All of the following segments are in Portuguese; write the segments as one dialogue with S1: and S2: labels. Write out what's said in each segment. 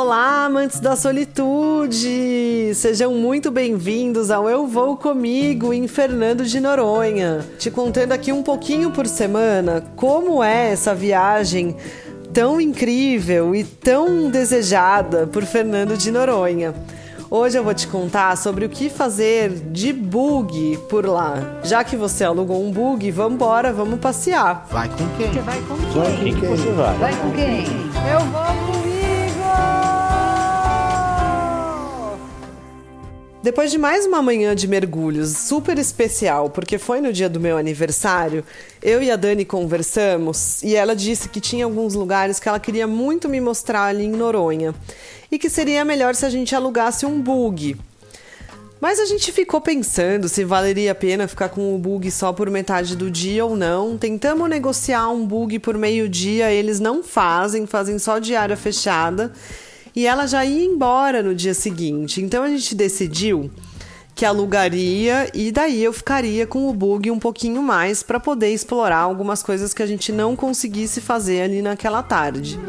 S1: Olá, amantes da solitude! Sejam muito bem-vindos ao Eu Vou Comigo em Fernando de Noronha. Te contando aqui um pouquinho por semana como é essa viagem tão incrível e tão desejada por Fernando de Noronha. Hoje eu vou te contar sobre o que fazer de bug por lá. Já que você alugou um bug, vamos embora, vamos passear.
S2: Vai com quem?
S3: Você vai com quem?
S2: Vai com quem você vai?
S3: Vai com quem?
S1: Eu vou Depois de mais uma manhã de mergulhos super especial, porque foi no dia do meu aniversário, eu e a Dani conversamos e ela disse que tinha alguns lugares que ela queria muito me mostrar ali em Noronha e que seria melhor se a gente alugasse um bug. Mas a gente ficou pensando se valeria a pena ficar com o bug só por metade do dia ou não. Tentamos negociar um bug por meio-dia, eles não fazem, fazem só de área fechada. E ela já ia embora no dia seguinte. Então a gente decidiu que alugaria e daí eu ficaria com o bug um pouquinho mais para poder explorar algumas coisas que a gente não conseguisse fazer ali naquela tarde.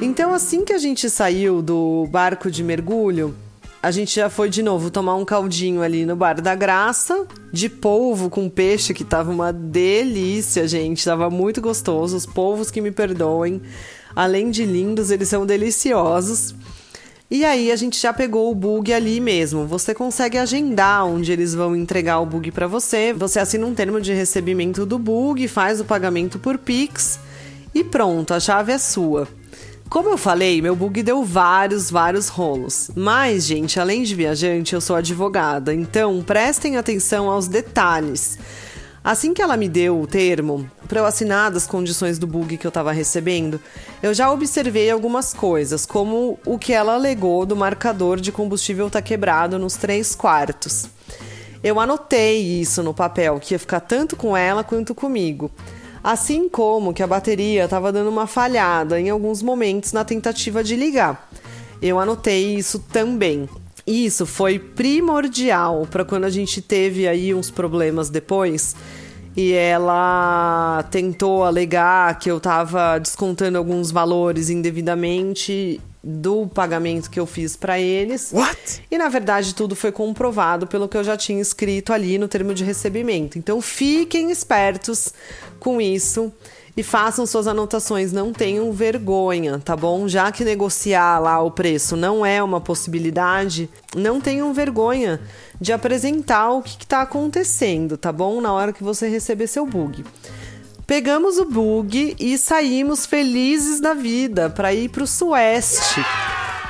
S1: Então, assim que a gente saiu do barco de mergulho, a gente já foi de novo tomar um caldinho ali no Bar da Graça, de polvo com peixe, que tava uma delícia, gente. Tava muito gostoso. Os polvos que me perdoem, além de lindos, eles são deliciosos. E aí a gente já pegou o bug ali mesmo. Você consegue agendar onde eles vão entregar o bug para você. Você assina um termo de recebimento do bug, faz o pagamento por Pix e pronto, a chave é sua. Como eu falei, meu bug deu vários, vários rolos. Mas, gente, além de viajante, eu sou advogada, então prestem atenção aos detalhes. Assim que ela me deu o termo para eu assinar das condições do bug que eu estava recebendo, eu já observei algumas coisas, como o que ela alegou do marcador de combustível tá quebrado nos três quartos. Eu anotei isso no papel, que ia ficar tanto com ela quanto comigo. Assim como que a bateria estava dando uma falhada em alguns momentos na tentativa de ligar. Eu anotei isso também. Isso foi primordial para quando a gente teve aí uns problemas depois e ela tentou alegar que eu estava descontando alguns valores indevidamente do pagamento que eu fiz para eles.
S2: What?
S1: E na verdade tudo foi comprovado pelo que eu já tinha escrito ali no termo de recebimento. Então fiquem espertos com isso e façam suas anotações, não tenham vergonha, tá bom? Já que negociar lá o preço não é uma possibilidade, não tenham vergonha de apresentar o que está acontecendo, tá bom? Na hora que você receber seu bug. Pegamos o bug e saímos felizes da vida para ir para o Sueste.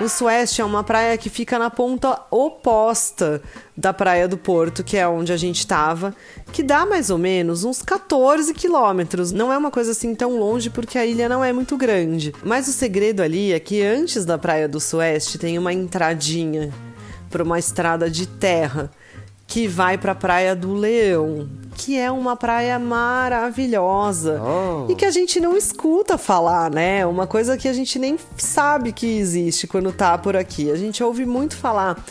S1: O Sueste é uma praia que fica na ponta oposta da Praia do Porto, que é onde a gente estava, que dá mais ou menos uns 14 quilômetros. Não é uma coisa assim tão longe porque a ilha não é muito grande. Mas o segredo ali é que antes da Praia do Sueste tem uma entradinha para uma estrada de terra que vai para a Praia do Leão, que é uma praia maravilhosa
S2: Oh.
S1: e que a gente não escuta falar, né? Uma coisa que a gente nem sabe que existe quando tá por aqui. A gente ouve muito falar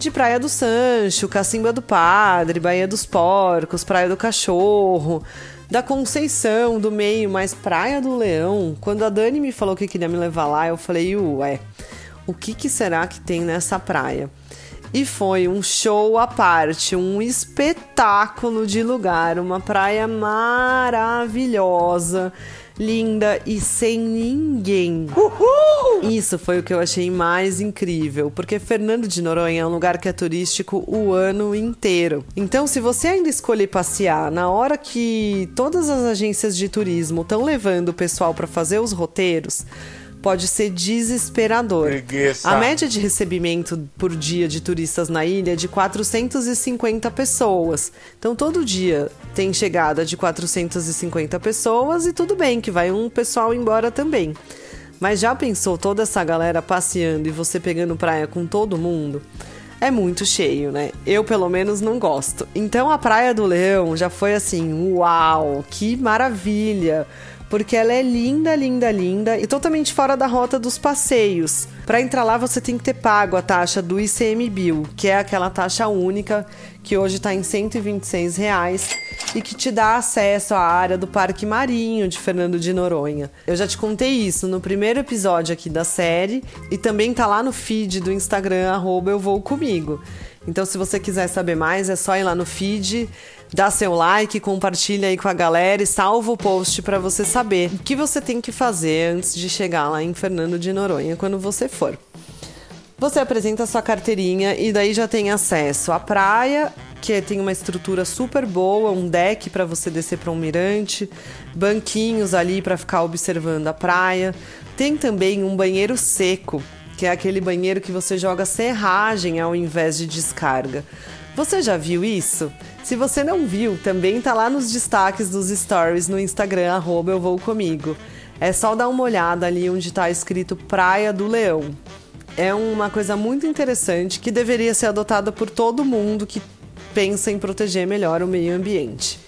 S1: de Praia do Sancho, Cacimba do Padre, Baía dos Porcos, Praia do Cachorro, da Conceição, do Meio, mas Praia do Leão, quando a Dani me falou que queria me levar lá, eu falei, ué, o que, que será que tem nessa praia? E foi um show à parte, um espetáculo de lugar, uma praia maravilhosa, linda e sem ninguém. Isso foi o que eu achei mais incrível, porque Fernando de Noronha é um lugar que é turístico o ano inteiro. Então, se você ainda escolher passear na hora que todas as agências de turismo estão levando o pessoal para fazer os roteiros, pode ser desesperador.
S2: Preguiça.
S1: A média de recebimento por dia de turistas na ilha é de 450 pessoas. Então todo dia tem chegada de 450 pessoas e tudo bem que vai um pessoal embora também. Mas já pensou toda essa galera passeando e você pegando praia com todo mundo? É muito cheio, né? Eu, pelo menos, não gosto. Então, a Praia do Leão já foi assim: uau, que maravilha! Porque ela é linda, linda, linda e totalmente fora da rota dos passeios. Para entrar lá você tem que ter pago a taxa do ICMBio, que é aquela taxa única que hoje está em 126 reais e que te dá acesso à área do Parque Marinho de Fernando de Noronha. Eu já te contei isso no primeiro episódio aqui da série e também tá lá no feed do Instagram arroba eu vou comigo. Então se você quiser saber mais é só ir lá no feed dá seu like, compartilha aí com a galera e salva o post para você saber o que você tem que fazer antes de chegar lá em Fernando de Noronha quando você for. Você apresenta sua carteirinha e daí já tem acesso à praia, que tem uma estrutura super boa, um deck para você descer para um mirante, banquinhos ali para ficar observando a praia. Tem também um banheiro seco, que é aquele banheiro que você joga serragem ao invés de descarga. Você já viu isso? Se você não viu, também tá lá nos destaques dos stories no Instagram, arroba eu vou comigo. É só dar uma olhada ali onde está escrito Praia do Leão. É uma coisa muito interessante que deveria ser adotada por todo mundo que pensa em proteger melhor o meio ambiente.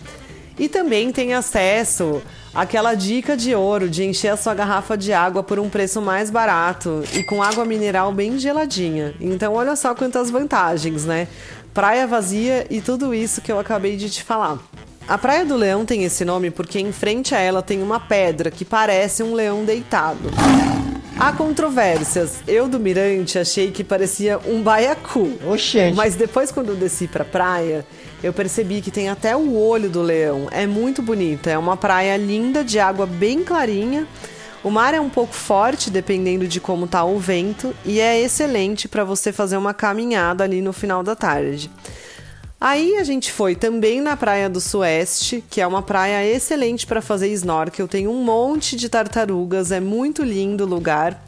S1: E também tem acesso àquela dica de ouro de encher a sua garrafa de água por um preço mais barato e com água mineral bem geladinha. Então, olha só quantas vantagens, né? praia vazia e tudo isso que eu acabei de te falar. A Praia do Leão tem esse nome porque em frente a ela tem uma pedra que parece um leão deitado. Há controvérsias. Eu do Mirante achei que parecia um baiacu.
S2: Oxente.
S1: Mas depois quando eu desci pra praia, eu percebi que tem até o olho do leão. É muito bonita. É uma praia linda de água bem clarinha o mar é um pouco forte, dependendo de como tá o vento, e é excelente para você fazer uma caminhada ali no final da tarde. Aí a gente foi também na Praia do Sueste, que é uma praia excelente para fazer snorkel. Tem um monte de tartarugas, é muito lindo o lugar.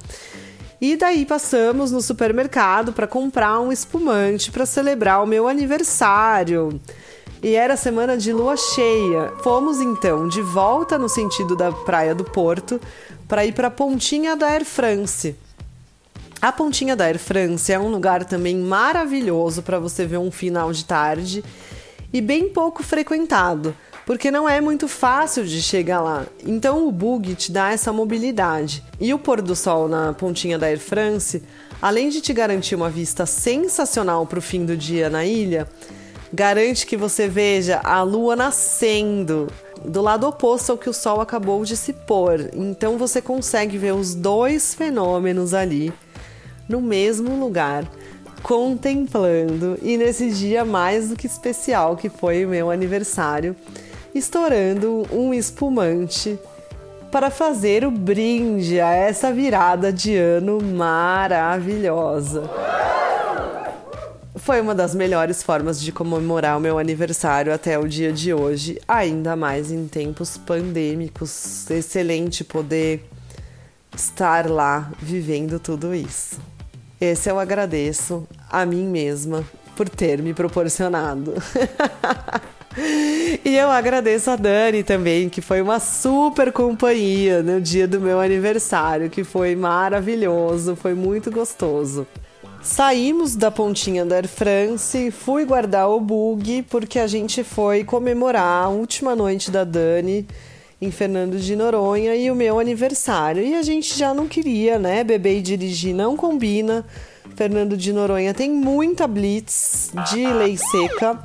S1: E daí passamos no supermercado para comprar um espumante para celebrar o meu aniversário. E era semana de lua cheia. Fomos então de volta no sentido da Praia do Porto para ir para a pontinha da Air France. A pontinha da Air France é um lugar também maravilhoso para você ver um final de tarde e bem pouco frequentado, porque não é muito fácil de chegar lá. Então o bug te dá essa mobilidade. E o pôr do sol na pontinha da Air France, além de te garantir uma vista sensacional para o fim do dia na ilha, garante que você veja a lua nascendo do lado oposto ao que o Sol acabou de se pôr. Então você consegue ver os dois fenômenos ali no mesmo lugar, contemplando. E nesse dia mais do que especial, que foi o meu aniversário, estourando um espumante para fazer o brinde a essa virada de ano maravilhosa. Foi uma das melhores formas de comemorar o meu aniversário até o dia de hoje, ainda mais em tempos pandêmicos. Excelente poder estar lá vivendo tudo isso. Esse eu agradeço a mim mesma por ter me proporcionado. e eu agradeço a Dani também, que foi uma super companhia no dia do meu aniversário, que foi maravilhoso, foi muito gostoso. Saímos da pontinha da Air France, fui guardar o bug porque a gente foi comemorar a última noite da Dani em Fernando de Noronha e o meu aniversário. E a gente já não queria, né? Beber e dirigir não combina. Fernando de Noronha tem muita blitz de lei seca,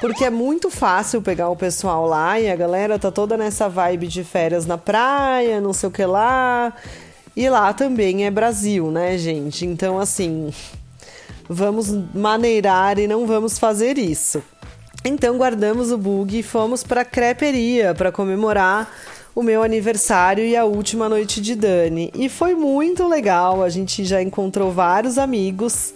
S1: porque é muito fácil pegar o pessoal lá e a galera tá toda nessa vibe de férias na praia, não sei o que lá. E lá também é Brasil, né, gente? Então, assim, vamos maneirar e não vamos fazer isso. Então, guardamos o bug e fomos para a creperia para comemorar o meu aniversário e a última noite de Dani. E foi muito legal, a gente já encontrou vários amigos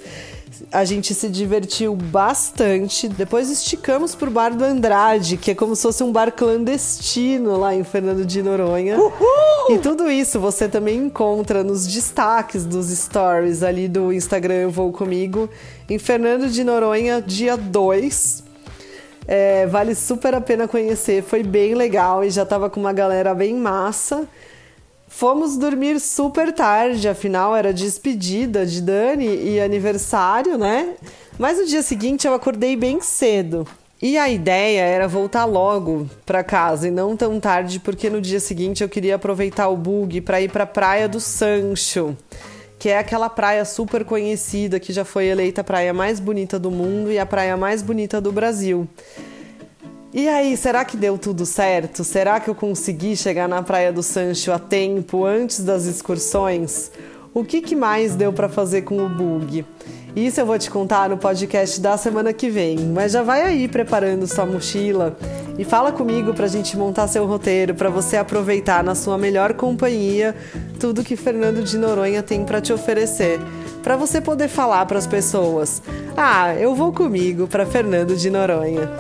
S1: a gente se divertiu bastante. Depois esticamos pro bar do Andrade, que é como se fosse um bar clandestino lá em Fernando de Noronha. Uhul! E tudo isso você também encontra nos destaques dos stories ali do Instagram Eu Vou Comigo, em Fernando de Noronha, dia 2. É, vale super a pena conhecer, foi bem legal e já tava com uma galera bem massa. Fomos dormir super tarde, afinal era despedida de Dani e aniversário, né? Mas no dia seguinte eu acordei bem cedo. E a ideia era voltar logo para casa e não tão tarde, porque no dia seguinte eu queria aproveitar o bug para ir para a Praia do Sancho, que é aquela praia super conhecida que já foi eleita a praia mais bonita do mundo e a praia mais bonita do Brasil. E aí, será que deu tudo certo? Será que eu consegui chegar na Praia do Sancho a tempo antes das excursões? O que, que mais deu para fazer com o bug? Isso eu vou te contar no podcast da semana que vem, mas já vai aí preparando sua mochila e fala comigo para a gente montar seu roteiro para você aproveitar na sua melhor companhia tudo que Fernando de Noronha tem para te oferecer, para você poder falar para as pessoas: "Ah, eu vou comigo para Fernando de Noronha".